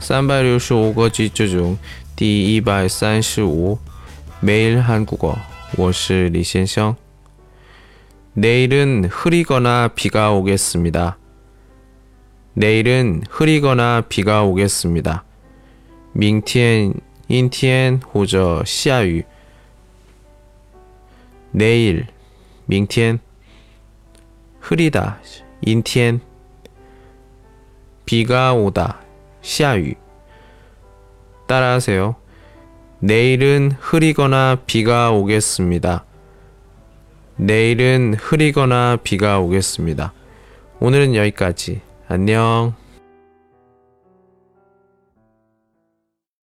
三百六十五个句子中第一百三十五매일 한국어 我是李先生 내일은 흐리거나 비가 오겠습니다. 내일은 흐리거나 비가 오겠습니다. 明天阴天或者下雨 내일 明天 흐리다 阴天 비가 오다 下雨 따라하세요. 내일은 흐리거나 비가 오겠습니다. 내일은 흐리거나 비가 오겠습니다. 오늘은 여기까지. 안녕.